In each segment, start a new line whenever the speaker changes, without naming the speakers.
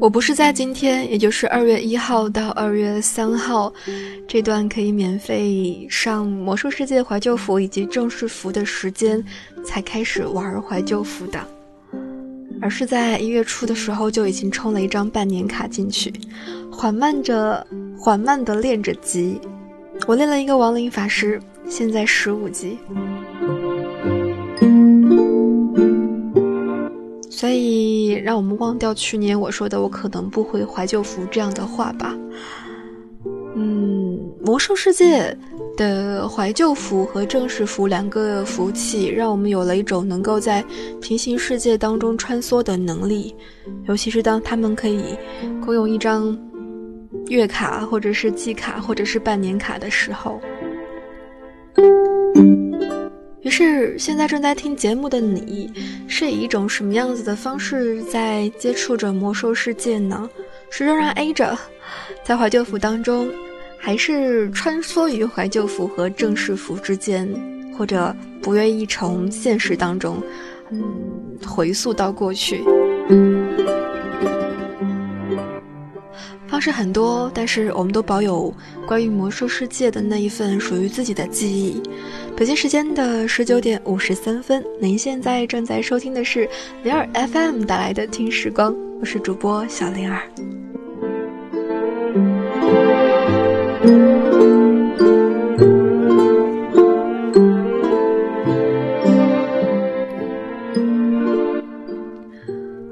我不是在今天，也就是二月一号到二月三号这段可以免费上魔兽世界怀旧服以及正式服的时间才开始玩怀旧服的，而是在一月初的时候就已经充了一张半年卡进去，缓慢着、缓慢的练着级。我练了一个亡灵法师，现在十五级。所以，让我们忘掉去年我说的“我可能不会怀旧服”这样的话吧。嗯，魔兽世界的怀旧服和正式服两个服务器，让我们有了一种能够在平行世界当中穿梭的能力。尤其是当他们可以共用一张月卡，或者是季卡，或者是半年卡的时候。于是，现在正在听节目的你，是以一种什么样子的方式在接触着魔兽世界呢？是仍然 A 着，在怀旧服当中，还是穿梭于怀旧服和正式服之间，或者不愿意从现实当中，嗯，回溯到过去？方式很多，但是我们都保有关于魔兽世界的那一份属于自己的记忆。北京时间的十九点五十三分，您现在正在收听的是灵儿 FM 带来的听时光，我是主播小灵儿。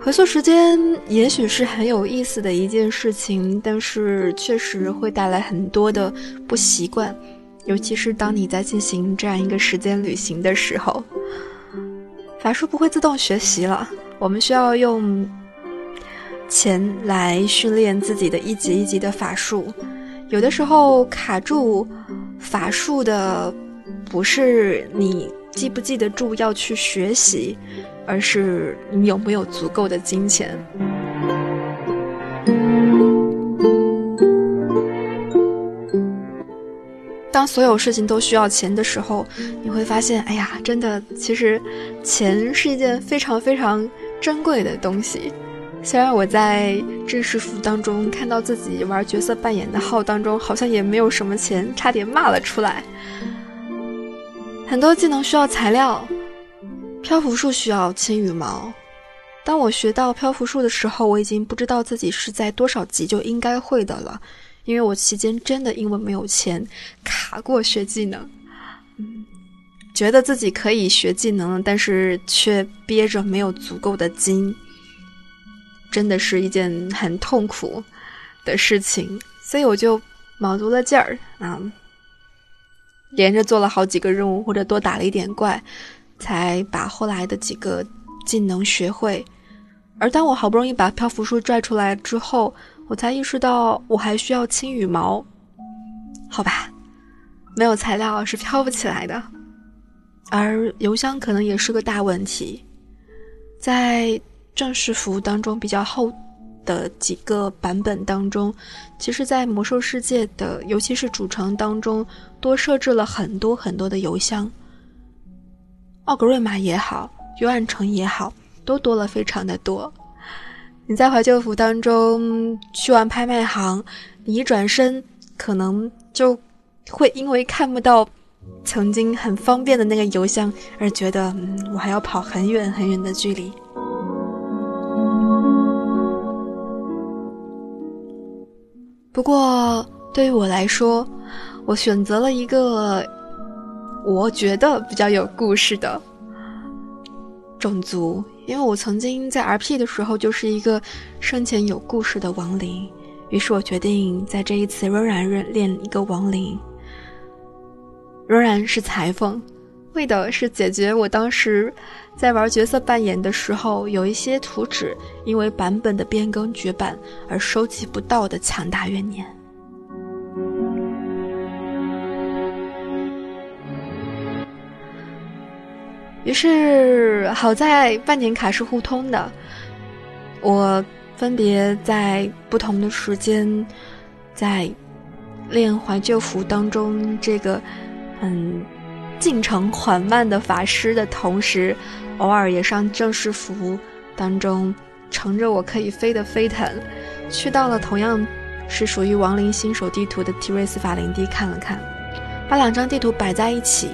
回溯时间也许是很有意思的一件事情，但是确实会带来很多的不习惯，尤其是当你在进行这样一个时间旅行的时候。法术不会自动学习了，我们需要用钱来训练自己的一级一级的法术。有的时候卡住法术的不是你记不记得住要去学习。而是你有没有足够的金钱？当所有事情都需要钱的时候，你会发现，哎呀，真的，其实钱是一件非常非常珍贵的东西。虽然我在正式服当中看到自己玩角色扮演的号当中好像也没有什么钱，差点骂了出来。很多技能需要材料。漂浮术需要轻羽毛。当我学到漂浮术的时候，我已经不知道自己是在多少级就应该会的了，因为我期间真的因为没有钱卡过学技能。嗯，觉得自己可以学技能，但是却憋着没有足够的金，真的是一件很痛苦的事情。所以我就卯足了劲儿啊，连着做了好几个任务，或者多打了一点怪。才把后来的几个技能学会，而当我好不容易把漂浮术拽出来之后，我才意识到我还需要轻羽毛。好吧，没有材料是飘不起来的，而邮箱可能也是个大问题。在正式服当中比较厚的几个版本当中，其实，在魔兽世界的尤其是主城当中，多设置了很多很多的邮箱。奥格瑞玛也好，幽暗城也好，都多了非常的多。你在怀旧服当中去完拍卖行，你一转身，可能就会因为看不到曾经很方便的那个邮箱，而觉得嗯，我还要跑很远很远的距离。不过对于我来说，我选择了一个。我觉得比较有故事的种族，因为我曾经在 RP 的时候就是一个生前有故事的亡灵，于是我决定在这一次仍然练练一个亡灵，仍然是裁缝，为的是解决我当时在玩角色扮演的时候有一些图纸因为版本的变更绝版而收集不到的强大怨念。于是，好在半年卡是互通的。我分别在不同的时间，在练怀旧服当中，这个嗯进程缓慢的法师的同时，偶尔也上正式服当中，乘着我可以飞的飞毯，去到了同样是属于亡灵新手地图的提瑞斯法林地看了看，把两张地图摆在一起，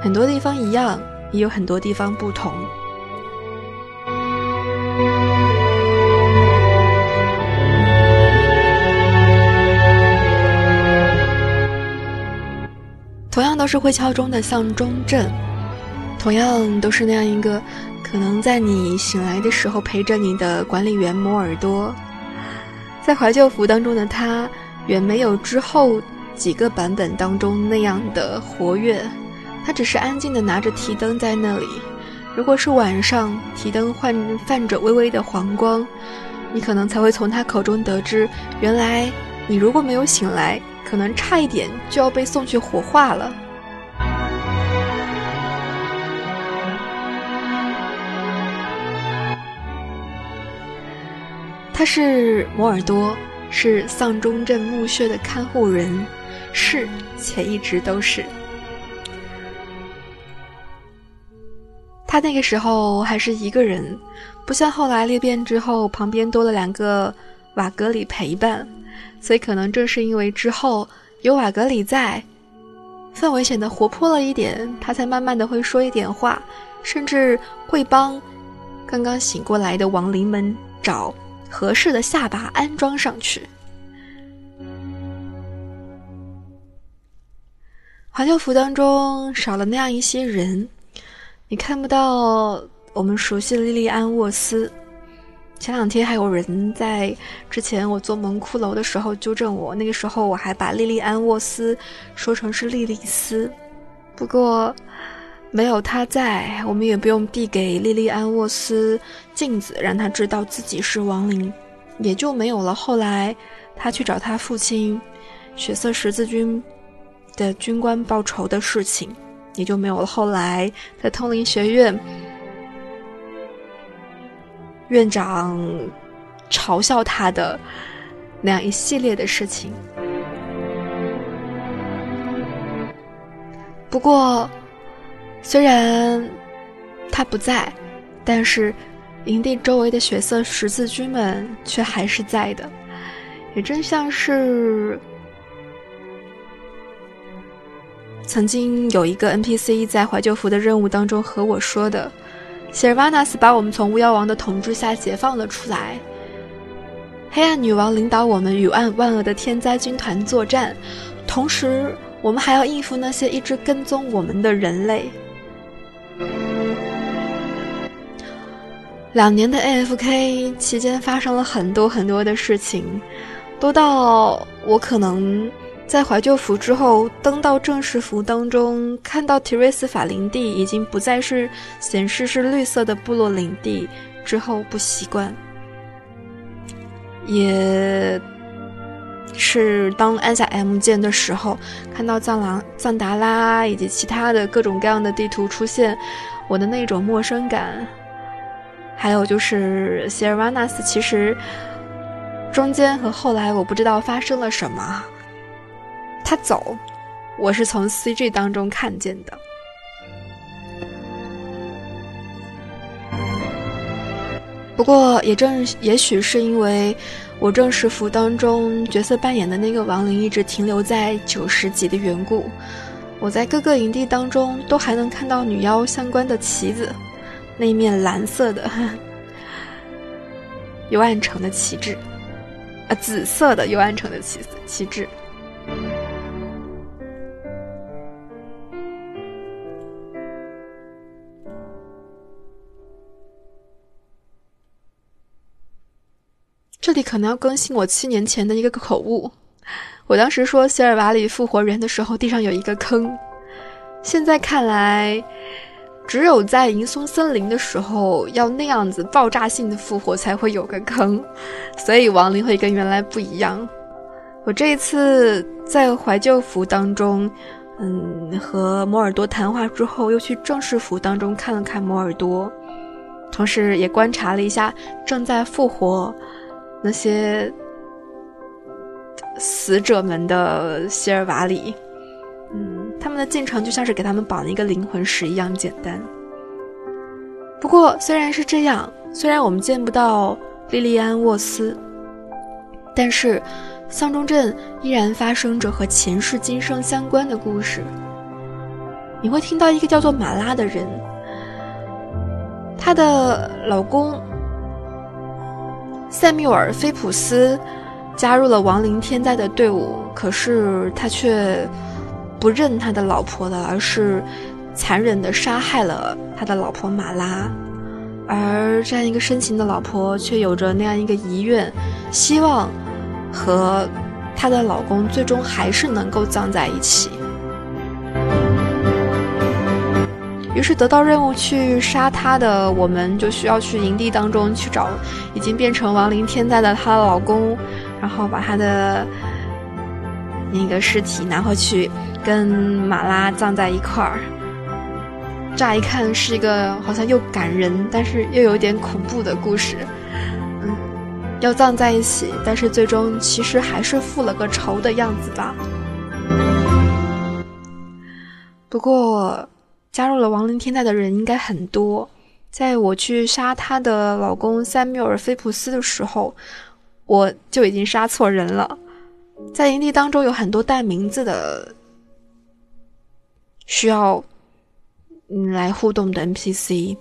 很多地方一样，也有很多地方不同。同样都是会敲钟的丧钟镇，同样都是那样一个可能在你醒来的时候陪着你的管理员摩耳朵，在怀旧服当中的他远没有之后几个版本当中那样的活跃，他只是安静的拿着提灯在那里。如果是晚上，提灯泛泛着微微的黄光，你可能才会从他口中得知，原来你如果没有醒来。可能差一点就要被送去火化了。他是摩尔多，是丧钟镇墓穴的看护人，是且一直都是。他那个时候还是一个人，不像后来裂变之后，旁边多了两个瓦格里陪伴。所以，可能正是因为之后有瓦格里在，氛围显得活泼了一点，他才慢慢的会说一点话，甚至会帮刚刚醒过来的亡灵们找合适的下巴安装上去。怀旧服当中少了那样一些人，你看不到我们熟悉的莉莉安沃斯。前两天还有人在之前我做蒙骷髅的时候纠正我，那个时候我还把莉莉安沃斯说成是莉莉丝，不过没有他在，我们也不用递给莉莉安沃斯镜子，让他知道自己是亡灵，也就没有了后来他去找他父亲血色十字军的军官报仇的事情，也就没有了后来在通灵学院。院长嘲笑他的那样一系列的事情。不过，虽然他不在，但是营地周围的血色十字军们却还是在的。也正像是曾经有一个 NPC 在怀旧服的任务当中和我说的。希尔瓦纳斯把我们从巫妖王的统治下解放了出来。黑暗女王领导我们与万万恶的天灾军团作战，同时我们还要应付那些一直跟踪我们的人类。两年的 AFK 期间发生了很多很多的事情，多到我可能。在怀旧服之后登到正式服当中，看到提瑞斯法林地已经不再是显示是绿色的部落领地之后不习惯，也是当按下 M 键的时候，看到藏狼藏达拉以及其他的各种各样的地图出现，我的那种陌生感，还有就是希尔瓦纳斯，其实中间和后来我不知道发生了什么。他走，我是从 CG 当中看见的。不过，也正也许是因为我正式服当中角色扮演的那个亡灵一直停留在九十级的缘故，我在各个营地当中都还能看到女妖相关的旗子，那面蓝色的 幽暗城的旗帜，啊，紫色的幽暗城的旗旗帜。里可能要更新我七年前的一个口误。我当时说希尔瓦里复活人的时候，地上有一个坑。现在看来，只有在银松森林的时候，要那样子爆炸性的复活才会有个坑，所以亡灵会跟原来不一样。我这一次在怀旧服当中，嗯，和摩尔多谈话之后，又去正式服当中看了看摩尔多，同时也观察了一下正在复活。那些死者们的希尔瓦里，嗯，他们的进程就像是给他们绑了一个灵魂石一样简单。不过，虽然是这样，虽然我们见不到莉莉安·沃斯。但是，丧钟镇依然发生着和前世今生相关的故事。你会听到一个叫做马拉的人，她的老公塞缪尔·菲普斯加入了亡灵天灾的队伍，可是他却不认他的老婆了，而是残忍地杀害了他的老婆马拉。而这样一个深情的老婆，却有着那样一个遗愿，希望和她的老公最终还是能够葬在一起。于是得到任务去杀他的我们，就需要去营地当中去找已经变成亡灵天灾的她的老公，然后把她的那个尸体拿回去跟马拉葬在一块儿。乍一看是一个好像又感人，但是又有点恐怖的故事。嗯，要葬在一起，但是最终其实还是复了个仇的样子吧。不过。加入了亡灵天灾的人应该很多。在我去杀她的老公塞缪尔·菲普斯的时候，我就已经杀错人了。在营地当中有很多带名字的需要嗯来互动的 NPC，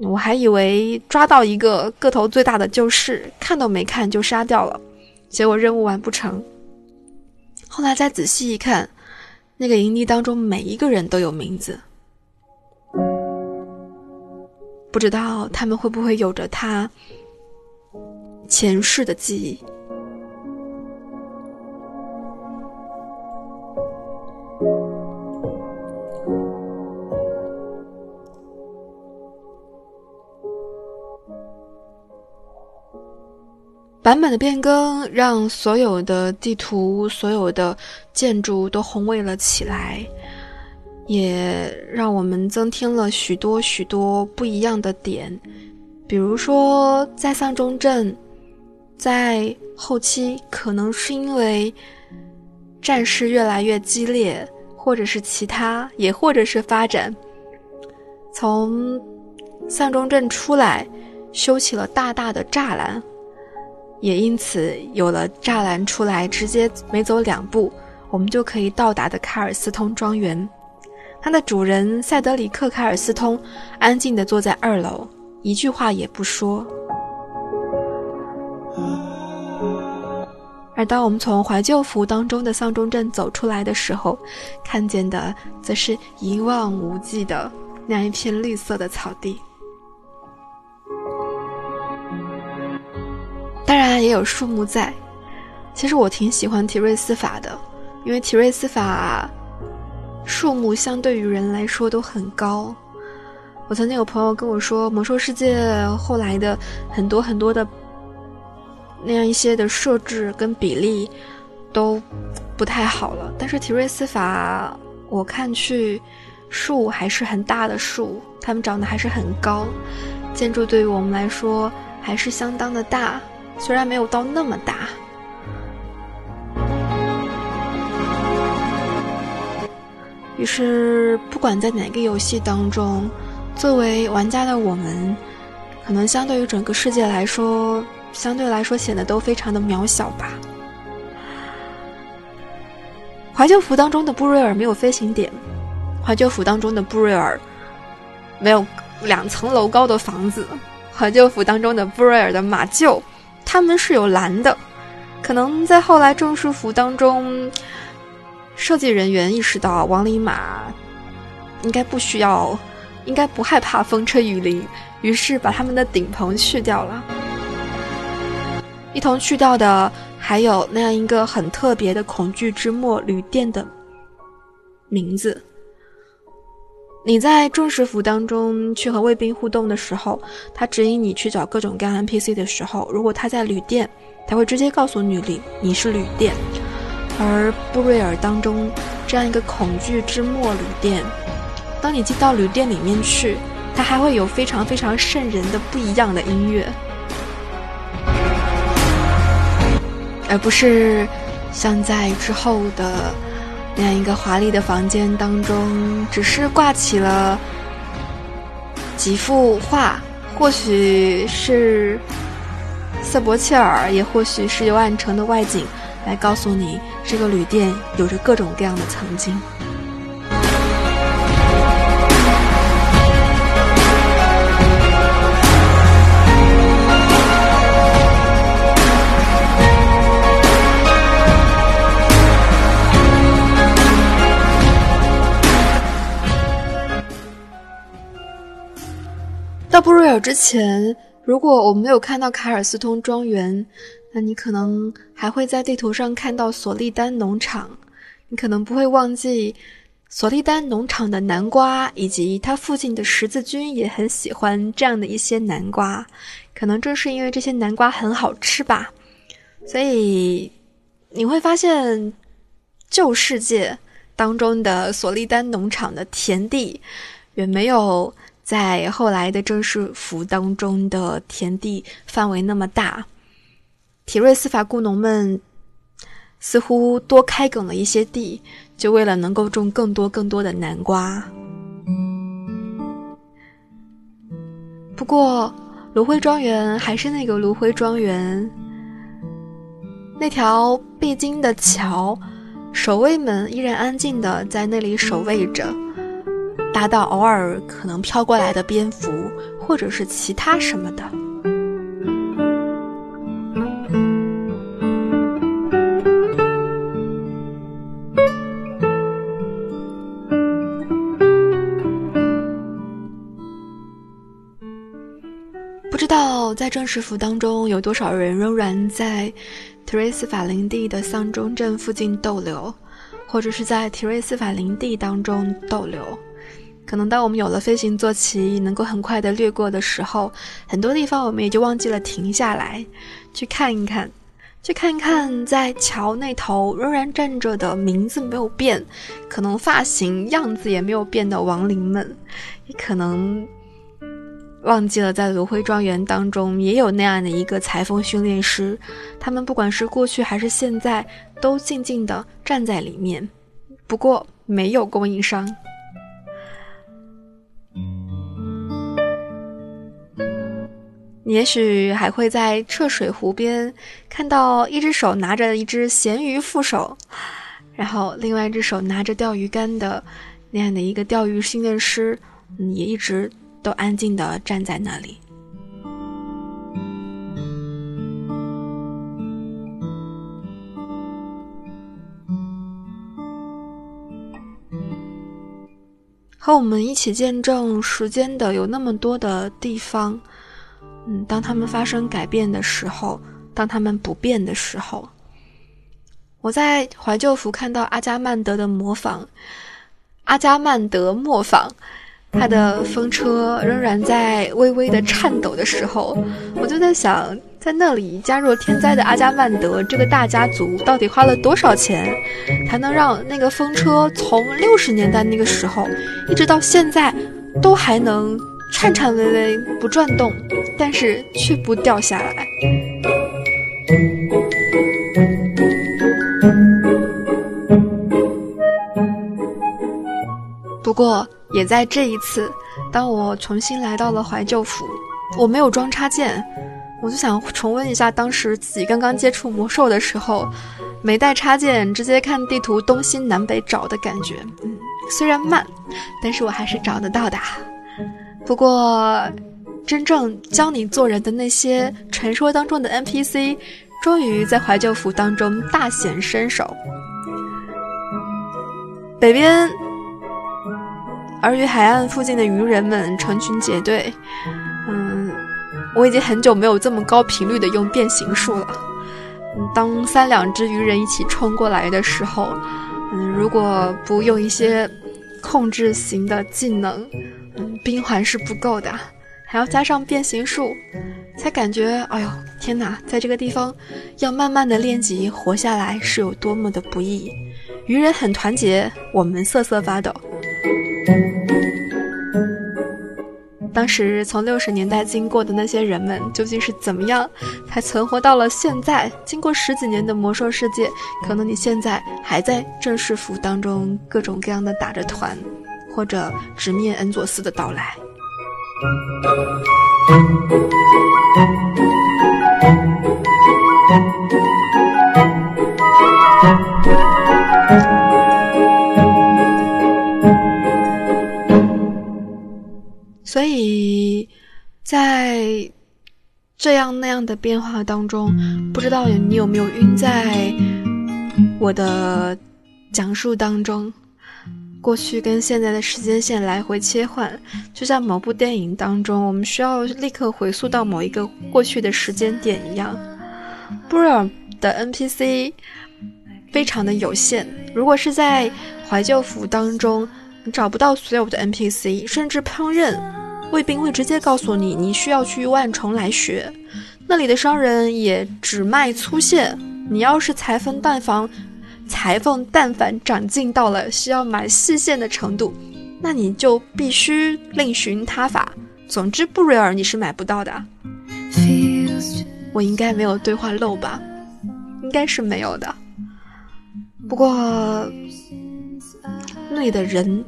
我还以为抓到一个个头最大的就是，看都没看就杀掉了，结果任务完不成。后来再仔细一看。那个营地当中，每一个人都有名字，不知道他们会不会有着他前世的记忆。版本的变更让所有的地图、所有的建筑都宏伟了起来，也让我们增添了许多许多不一样的点。比如说，在丧钟镇，在后期可能是因为战事越来越激烈，或者是其他，也或者是发展，从丧钟镇出来，修起了大大的栅栏。也因此有了栅栏出来，直接没走两步，我们就可以到达的卡尔斯通庄园。它的主人塞德里克·卡尔斯通安静地坐在二楼，一句话也不说。而当我们从怀旧服当中的丧钟镇走出来的时候，看见的则是一望无际的那一片绿色的草地。当然也有树木在。其实我挺喜欢提瑞斯法的，因为提瑞斯法树木相对于人来说都很高。我曾经有朋友跟我说，魔兽世界后来的很多很多的那样一些的设置跟比例都不太好了。但是提瑞斯法，我看去树还是很大的树，它们长得还是很高，建筑对于我们来说还是相当的大。虽然没有到那么大，于是不管在哪个游戏当中，作为玩家的我们，可能相对于整个世界来说，相对来说显得都非常的渺小吧。怀旧服当中的布瑞尔没有飞行点，怀旧服当中的布瑞尔没有两层楼高的房子，怀旧服当中的布瑞尔的马厩。他们是有蓝的，可能在后来正式服当中，设计人员意识到亡灵马应该不需要，应该不害怕风吹雨淋，于是把他们的顶棚去掉了。一同去掉的还有那样一个很特别的恐惧之末旅店的名字。你在正式服当中去和卫兵互动的时候，他指引你去找各种各样 NPC 的时候，如果他在旅店，他会直接告诉你你你是旅店。而布瑞尔当中这样一个恐惧之末旅店，当你进到旅店里面去，它还会有非常非常瘆人的不一样的音乐，而不是像在之后的。那样一个华丽的房间当中，只是挂起了几幅画，或许是瑟伯切尔，也或许是由暗城的外景来告诉你，这个旅店有着各种各样的曾经。布瑞尔之前，如果我没有看到卡尔斯通庄园，那你可能还会在地图上看到索利丹农场。你可能不会忘记索利丹农场的南瓜，以及它附近的十字军也很喜欢这样的一些南瓜。可能正是因为这些南瓜很好吃吧，所以你会发现旧世界当中的索利丹农场的田地远没有。在后来的正式服当中的田地范围那么大，提瑞斯法雇农们似乎多开垦了一些地，就为了能够种更多更多的南瓜。不过，芦荟庄园还是那个芦荟庄园，那条必经的桥，守卫们依然安静的在那里守卫着。大到偶尔可能飘过来的蝙蝠，或者是其他什么的。不知道在正式服当中有多少人仍然在提瑞斯法林地的丧钟镇附近逗留，或者是在提瑞斯法林地当中逗留。可能当我们有了飞行坐骑，能够很快的掠过的时候，很多地方我们也就忘记了停下来，去看一看，去看一看，在桥那头仍然站着的名字没有变，可能发型样子也没有变的亡灵们，也可能忘记了在芦荟庄园当中也有那样的一个裁缝训练师，他们不管是过去还是现在，都静静的站在里面，不过没有供应商。也许还会在掣水湖边看到一只手拿着一只咸鱼副手，然后另外一只手拿着钓鱼竿的那样的一个钓鱼训练师，也一直都安静的站在那里。和我们一起见证时间的有那么多的地方。嗯，当他们发生改变的时候，当他们不变的时候，我在怀旧服看到阿加曼德的模仿，阿加曼德磨坊，他的风车仍然在微微的颤抖的时候，我就在想，在那里加入天灾的阿加曼德这个大家族，到底花了多少钱，才能让那个风车从六十年代那个时候，一直到现在，都还能。颤颤巍巍不转动，但是却不掉下来。不过，也在这一次，当我重新来到了怀旧府，我没有装插件，我就想重温一下当时自己刚刚接触魔兽的时候，没带插件，直接看地图东西南北找的感觉。嗯，虽然慢，但是我还是找得到的。不过，真正教你做人的那些传说当中的 NPC，终于在怀旧服当中大显身手。北边，而于海岸附近的渔人们成群结队。嗯，我已经很久没有这么高频率的用变形术了。当三两只鱼人一起冲过来的时候，嗯，如果不用一些控制型的技能。冰环是不够的，还要加上变形术，才感觉，哎呦，天哪！在这个地方，要慢慢的练级活下来是有多么的不易。鱼人很团结，我们瑟瑟发抖。当时从六十年代经过的那些人们，究竟是怎么样才存活到了现在？经过十几年的魔兽世界，可能你现在还在正式服当中各种各样的打着团。或者直面恩佐斯的到来。所以在这样那样的变化当中不知道你有没有晕在我的讲述当中？过去跟现在的时间线来回切换，就像某部电影当中，我们需要立刻回溯到某一个过去的时间点一样。布瑞尔的 NPC 非常的有限，如果是在怀旧服当中，你找不到所有的 NPC，甚至烹饪，卫兵会直接告诉你，你需要去万重来学。那里的商人也只卖粗线，你要是裁缝淡房。裁缝但凡长进到了需要买细线的程度，那你就必须另寻他法。总之，布瑞尔你是买不到的。我应该没有对话漏吧？应该是没有的。不过，那里的人，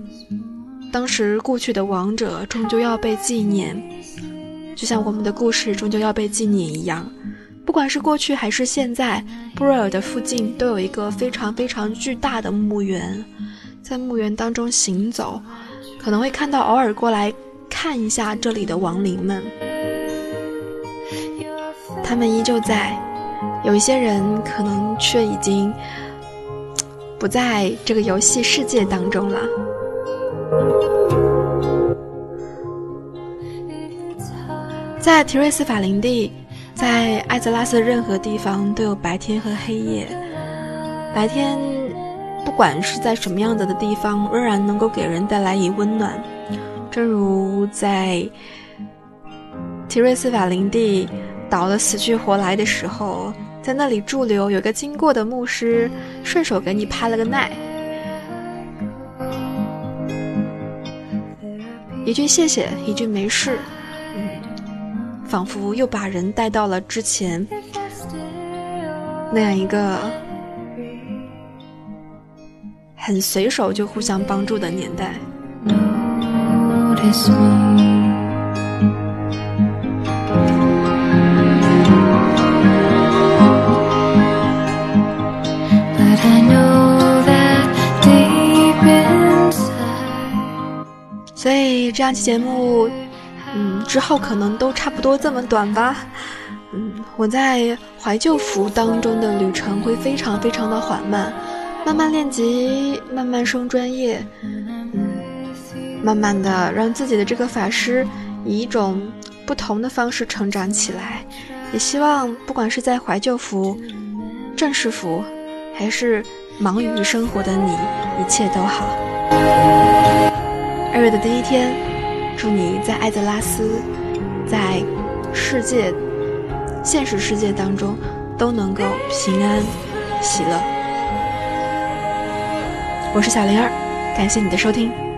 当时故去的王者终究要被纪念，就像我们的故事终究要被纪念一样。不管是过去还是现在，布瑞尔的附近都有一个非常非常巨大的墓园，在墓园当中行走，可能会看到偶尔过来看一下这里的亡灵们，他们依旧在，有一些人可能却已经不在这个游戏世界当中了，在提瑞斯法林地。在艾泽拉斯的任何地方都有白天和黑夜。白天，不管是在什么样子的地方，仍然能够给人带来以温暖。正如在提瑞斯法林地倒得死去活来的时候，在那里驻留，有个经过的牧师顺手给你拍了个奈，一句谢谢，一句没事。仿佛又把人带到了之前那样一个很随手就互相帮助的年代。所以这样期节目。之后可能都差不多这么短吧。嗯，我在怀旧服当中的旅程会非常非常的缓慢，慢慢练级，慢慢升专业，嗯，慢慢的让自己的这个法师以一种不同的方式成长起来。也希望不管是在怀旧服、正式服，还是忙于生活的你，一切都好。二月的第一天。祝你在艾泽拉斯，在世界、现实世界当中都能够平安、喜乐。我是小灵儿，感谢你的收听。